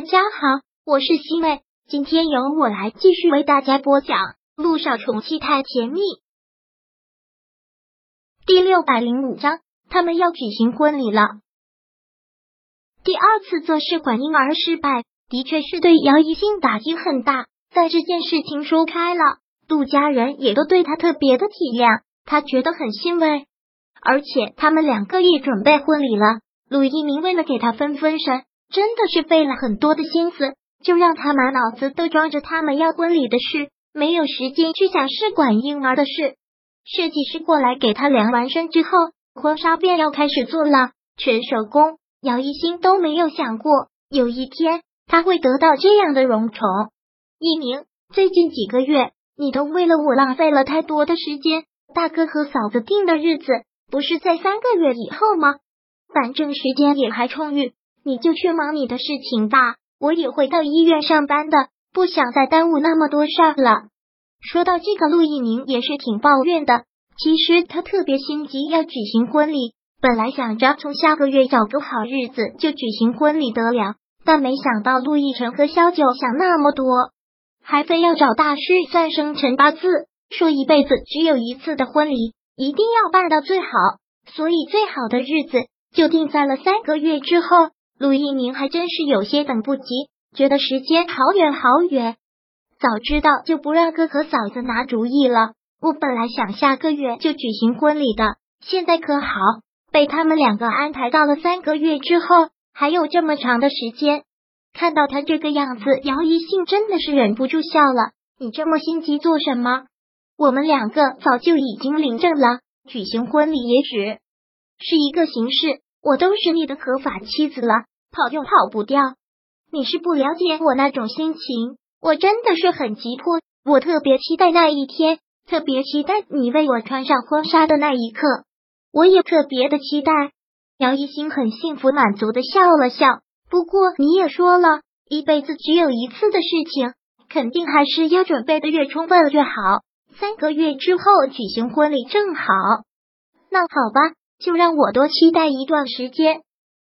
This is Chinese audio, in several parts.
大家好，我是西妹，今天由我来继续为大家播讲《陆少宠妻太甜蜜》第六百零五章。他们要举行婚礼了。第二次做试管婴儿失败，的确是对姚一兴打击很大。在这件事情说开了，陆家人也都对他特别的体谅，他觉得很欣慰。而且他们两个也准备婚礼了。陆一鸣为了给他分分神。真的是费了很多的心思，就让他满脑子都装着他们要婚礼的事，没有时间去想试管婴儿的事。设计师过来给他量完身之后，婚纱便要开始做了，全手工。姚一星都没有想过有一天他会得到这样的荣宠。一鸣，最近几个月你都为了我浪费了太多的时间。大哥和嫂子定的日子不是在三个月以后吗？反正时间也还充裕。你就去忙你的事情吧，我也会到医院上班的，不想再耽误那么多事儿了。说到这个，陆一鸣也是挺抱怨的。其实他特别心急要举行婚礼，本来想着从下个月找个好日子就举行婚礼得了，但没想到陆亦辰和萧九想那么多，还非要找大师算生辰八字，说一辈子只有一次的婚礼，一定要办到最好，所以最好的日子就定在了三个月之后。陆一鸣还真是有些等不及，觉得时间好远好远。早知道就不让哥和嫂子拿主意了。我本来想下个月就举行婚礼的，现在可好，被他们两个安排到了三个月之后，还有这么长的时间。看到他这个样子，姚一信真的是忍不住笑了。你这么心急做什么？我们两个早就已经领证了，举行婚礼也只是一个形式，我都是你的合法妻子了。跑又跑不掉，你是不了解我那种心情。我真的是很急迫，我特别期待那一天，特别期待你为我穿上婚纱的那一刻。我也特别的期待。姚一星很幸福满足的笑了笑。不过你也说了，一辈子只有一次的事情，肯定还是要准备的越充分越好。三个月之后举行婚礼正好。那好吧，就让我多期待一段时间。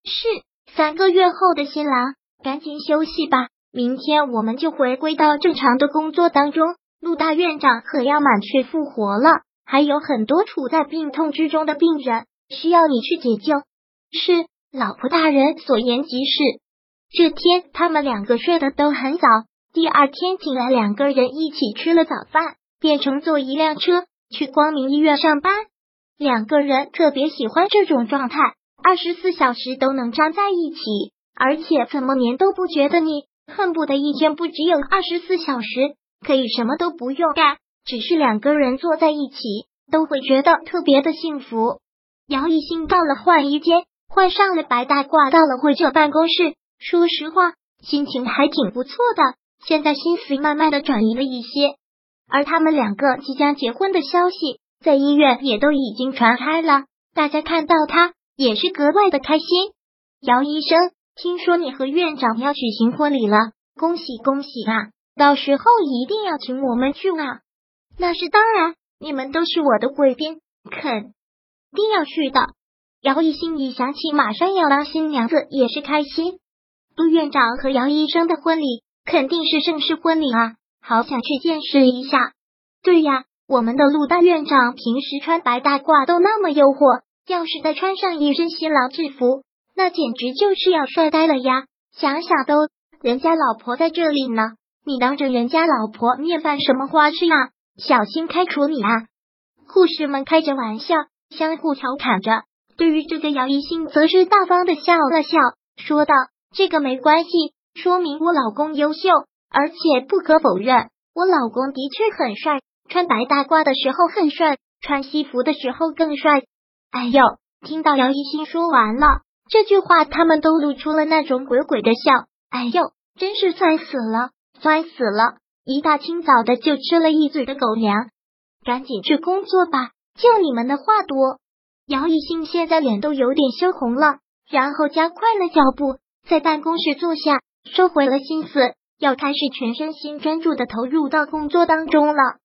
是。三个月后的新郎，赶紧休息吧，明天我们就回归到正常的工作当中。陆大院长可要满血复活了，还有很多处在病痛之中的病人需要你去解救。是，老婆大人所言极是。这天他们两个睡得都很早，第二天醒来，两个人一起吃了早饭，便乘坐一辆车去光明医院上班。两个人特别喜欢这种状态。二十四小时都能粘在一起，而且怎么黏都不觉得腻，恨不得一天不只有二十四小时，可以什么都不用干，只是两个人坐在一起，都会觉得特别的幸福。姚一兴到了换衣间，换上了白大褂，到了会者办公室。说实话，心情还挺不错的，现在心思慢慢的转移了一些。而他们两个即将结婚的消息，在医院也都已经传开了，大家看到他。也是格外的开心。姚医生，听说你和院长要举行婚礼了，恭喜恭喜啊！到时候一定要请我们去啊！那是当然，你们都是我的贵宾，肯定要去的。姚一心一想起马上要当新娘子，也是开心。陆院长和姚医生的婚礼肯定是正式婚礼啊，好想去见识一下。对呀，我们的陆大院长平时穿白大褂都那么诱惑。要是再穿上一身新郎制服，那简直就是要帅呆了呀！想想都，人家老婆在这里呢，你当着人家老婆面办什么花痴呀？小心开除你啊！护士们开着玩笑，相互调侃着。对于这个姚一兴，则是大方的笑了笑，说道：“这个没关系，说明我老公优秀，而且不可否认，我老公的确很帅，穿白大褂的时候很帅，穿西服的时候更帅。”哎呦！听到姚一新说完了这句话，他们都露出了那种鬼鬼的笑。哎呦，真是酸死了，酸死了！一大清早的就吃了一嘴的狗粮，赶紧去工作吧！就你们的话多。姚一新现在脸都有点羞红了，然后加快了脚步，在办公室坐下，收回了心思，要开始全身心专注的投入到工作当中了。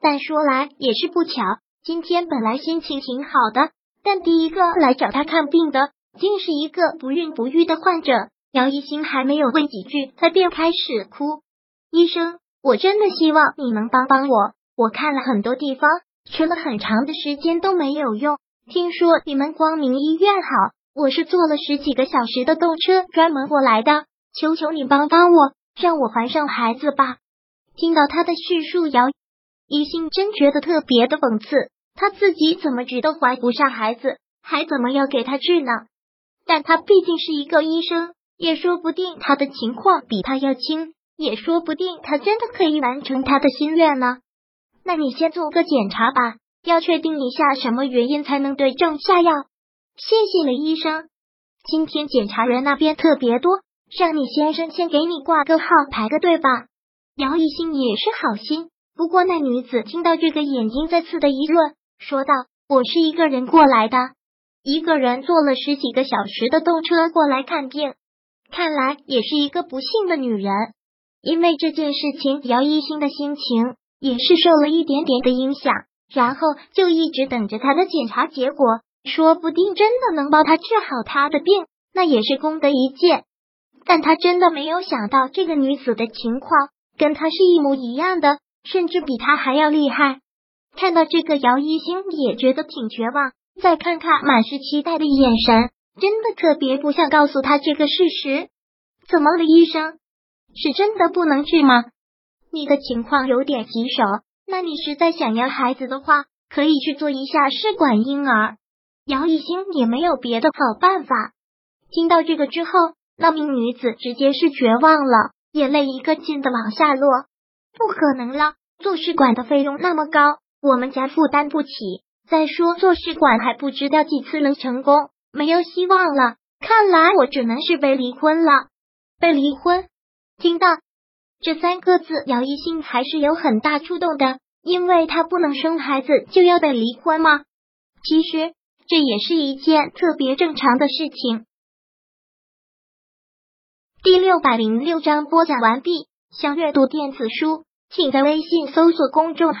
但说来也是不巧，今天本来心情挺好的。但第一个来找他看病的，竟是一个不孕不育的患者。姚一星还没有问几句，他便开始哭。医生，我真的希望你能帮帮我。我看了很多地方，去了很长的时间都没有用。听说你们光明医院好，我是坐了十几个小时的动车专门过来的。求求你帮帮我，让我怀上孩子吧。听到他的叙述，姚一星真觉得特别的讽刺。他自己怎么治都怀不上孩子，还怎么要给他治呢？但他毕竟是一个医生，也说不定他的情况比他要轻，也说不定他真的可以完成他的心愿呢。那你先做个检查吧，要确定一下什么原因才能对症下药。谢谢了，医生。今天检查人那边特别多，让你先生先给你挂个号，排个队吧。姚一兴也是好心，不过那女子听到这个，眼睛再次的一润。说道：“我是一个人过来的，一个人坐了十几个小时的动车过来看病，看来也是一个不幸的女人。因为这件事情，姚一新的心情也是受了一点点的影响，然后就一直等着他的检查结果，说不定真的能帮他治好他的病，那也是功德一件。但他真的没有想到，这个女子的情况跟他是一模一样的，甚至比他还要厉害。”看到这个，姚一星也觉得挺绝望。再看看满是期待的眼神，真的特别不想告诉他这个事实。怎么了，医生？是真的不能治吗？你的情况有点棘手，那你实在想要孩子的话，可以去做一下试管婴儿。姚一星也没有别的好办法。听到这个之后，那名女子直接是绝望了，眼泪一个劲的往下落。不可能了，做试管的费用那么高。我们家负担不起，再说做试管还不知道几次能成功，没有希望了。看来我只能是被离婚了。被离婚？听到这三个字，姚一兴还是有很大触动的，因为他不能生孩子就要被离婚吗？其实这也是一件特别正常的事情。第六百零六章播讲完毕。想阅读电子书，请在微信搜索公众号。